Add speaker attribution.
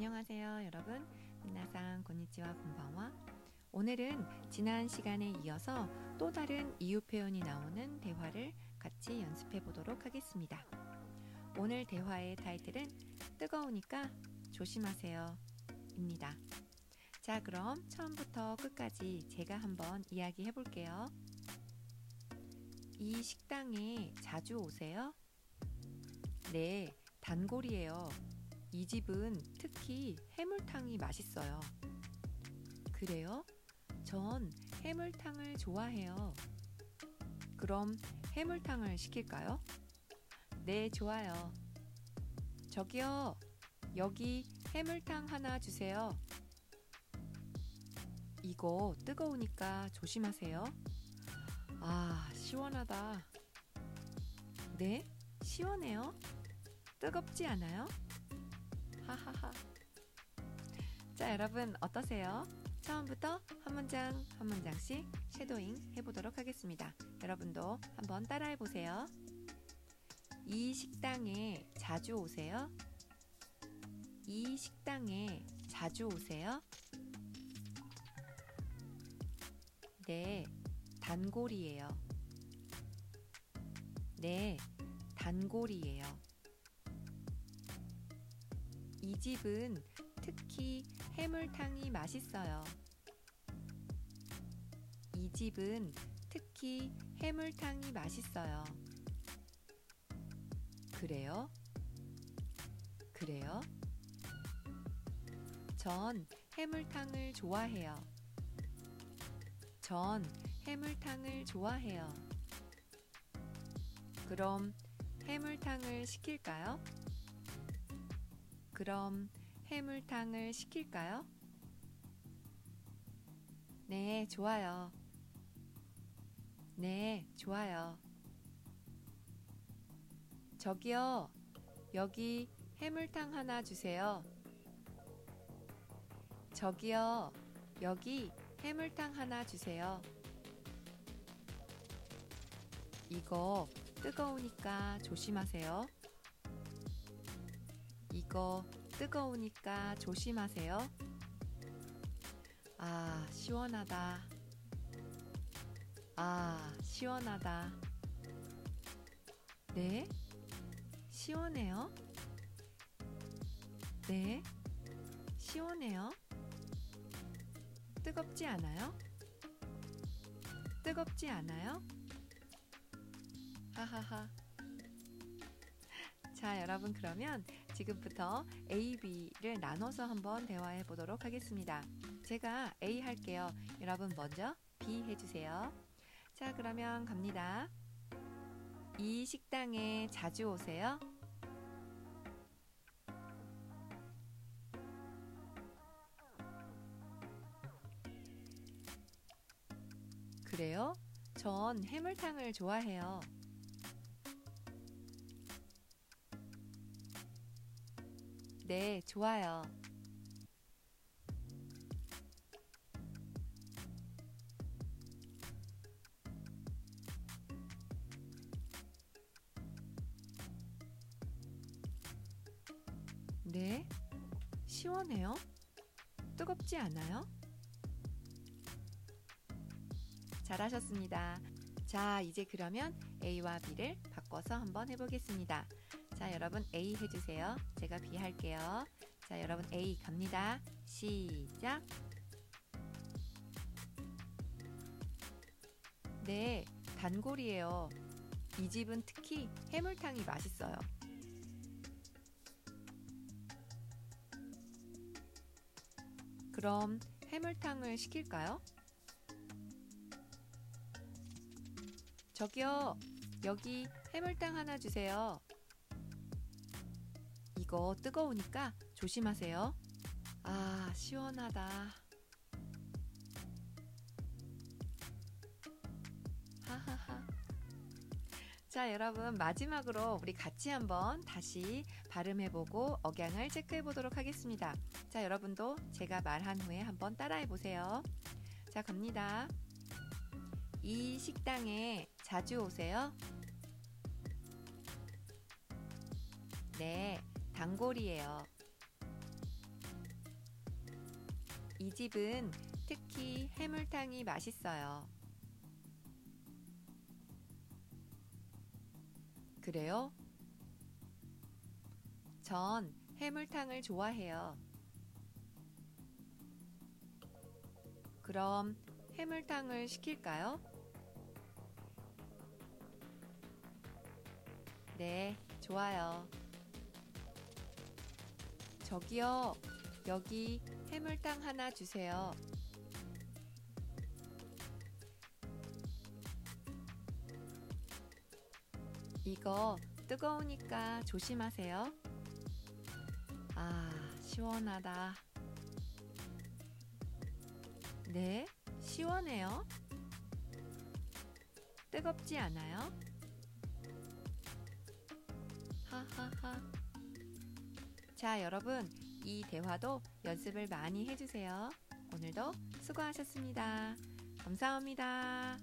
Speaker 1: 안녕하세요, 여러분. 민나상 고니치와 곤방와. 오늘은 지난 시간에 이어서 또 다른 이유 표현이 나오는 대화를 같이 연습해 보도록 하겠습니다. 오늘 대화의 타이틀은 뜨거우니까 조심하세요. 입니다. 자, 그럼 처음부터 끝까지 제가 한번 이야기해 볼게요. 이 식당에 자주 오세요? 네, 단골이에요. 이 집은 특히 해물탕이 맛있어요. 그래요? 전 해물탕을 좋아해요. 그럼 해물탕을 시킬까요? 네, 좋아요. 저기요, 여기 해물탕 하나 주세요. 이거 뜨거우니까 조심하세요. 아, 시원하다. 네? 시원해요? 뜨겁지 않아요? 자, 여러분 어떠세요? 처음부터 한 문장 한 문장씩 쉐도잉 해보도록 하겠습니다. 여러분도 한번 따라해 보세요. 이 식당에 자주 오세요? 이 식당에 자주 오세요? 네, 단골이에요. 네, 단골이에요. 이 집은 특히 해물탕이 맛있어요. 이 집은 특히 해물탕이 맛있어요. 그래요? 그래요? 전 해물탕을 좋아해요. 전 해물탕을 좋아해요. 그럼 해물탕을 시킬까요? 그럼 해물탕을 시킬까요? 네, 좋아요. 네, 좋아요. 저기요, 여기 해물탕 하나 주세요. 저기요, 여기 해물탕 하나 주세요. 이거 뜨거우니까 조심하세요. 이거 뜨거우니까 조심하세요. 아, 시원하다. 아, 시원하다. 네? 시원해요? 네? 시원해요? 뜨겁지 않아요? 뜨겁지 않아요? 하하하. 자, 여러분 그러면 지금부터 A, B를 나눠서 한번 대화해 보도록 하겠습니다. 제가 A 할게요. 여러분 먼저 B 해주세요. 자, 그러면 갑니다. 이 식당에 자주 오세요? 그래요? 전 해물탕을 좋아해요. 네, 좋아요. 네, 시원해요? 뜨겁지 않아요? 잘하셨습니다. 자, 이제 그러면 A와 B를 바꿔서 한번 해보겠습니다. 자, 여러분 A 해주세요. 제가 B 할게요. 자, 여러분 A 갑니다. 시작. 네, 단골이에요. 이 집은 특히 해물탕이 맛있어요. 그럼 해물탕을 시킬까요? 저기요, 여기 해물탕 하나 주세요. 이거 뜨거우니까 조심하세요. 아, 시원하다. 자, 여러분, 마지막으로 우리 같이 한번 다시 발음해보고 억양을 체크해보도록 하겠습니다. 자, 여러분도 제가 말한 후에 한번 따라해보세요. 자, 갑니다. 이 식당에 자주 오세요? 네, 단골이에요. 이 집은 특히 해물탕이 맛있어요. 그래요? 전 해물탕을 좋아해요. 그럼 해물탕을 시킬까요? 네, 좋아요. 저기요, 여기 해물탕 하나 주세요. 이거 뜨거우니까 조심하세요. 아, 시원하다. 네, 시원해요. 뜨겁지 않아요? 하하하. 자, 여러분, 이 대화도 연습을 많이 해주세요. 오늘도 수고하셨습니다. 감사합니다.